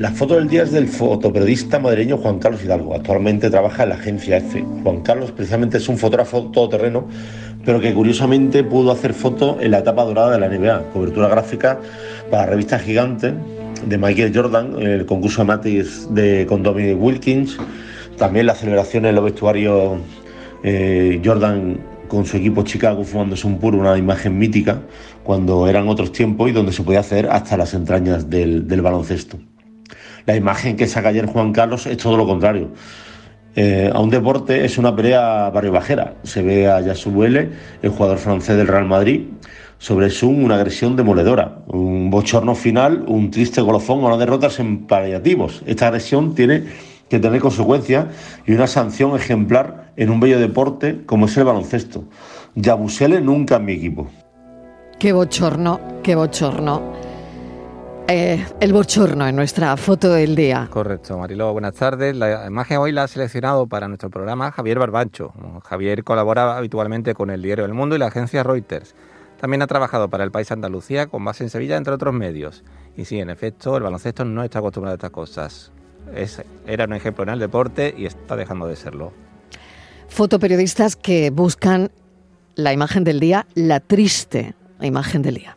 La foto del día es del fotoperiodista madrileño Juan Carlos Hidalgo. Actualmente trabaja en la agencia EFE. Juan Carlos precisamente es un fotógrafo todoterreno, pero que curiosamente pudo hacer fotos en la etapa dorada de la NBA, cobertura gráfica para la revista Gigante de Michael Jordan, el concurso de Matis de, con Dominic Wilkins, también las celebraciones en los vestuarios eh, Jordan con su equipo Chicago fumándose un puro, una imagen mítica, cuando eran otros tiempos y donde se podía hacer hasta las entrañas del baloncesto. La imagen que saca ayer Juan Carlos es todo lo contrario. Eh, a un deporte es una pelea barrio bajera. Se ve a Yassou el jugador francés del Real Madrid, sobre Sun una agresión demoledora, un bochorno final, un triste golofón o una derrota en paliativos. Esta agresión tiene que tener consecuencias y una sanción ejemplar en un bello deporte como es el baloncesto. Yabusele nunca en mi equipo. Qué bochorno, qué bochorno. Eh, el bochorno en nuestra foto del día. Correcto, Mariló, buenas tardes. La imagen hoy la ha seleccionado para nuestro programa Javier Barbancho. Javier colabora habitualmente con el diario El Mundo y la agencia Reuters. También ha trabajado para el País Andalucía con base en Sevilla, entre otros medios. Y sí, en efecto, el baloncesto no está acostumbrado a estas cosas. era un ejemplo en el deporte y está dejando de serlo. Fotoperiodistas que buscan la imagen del día, la triste imagen del día.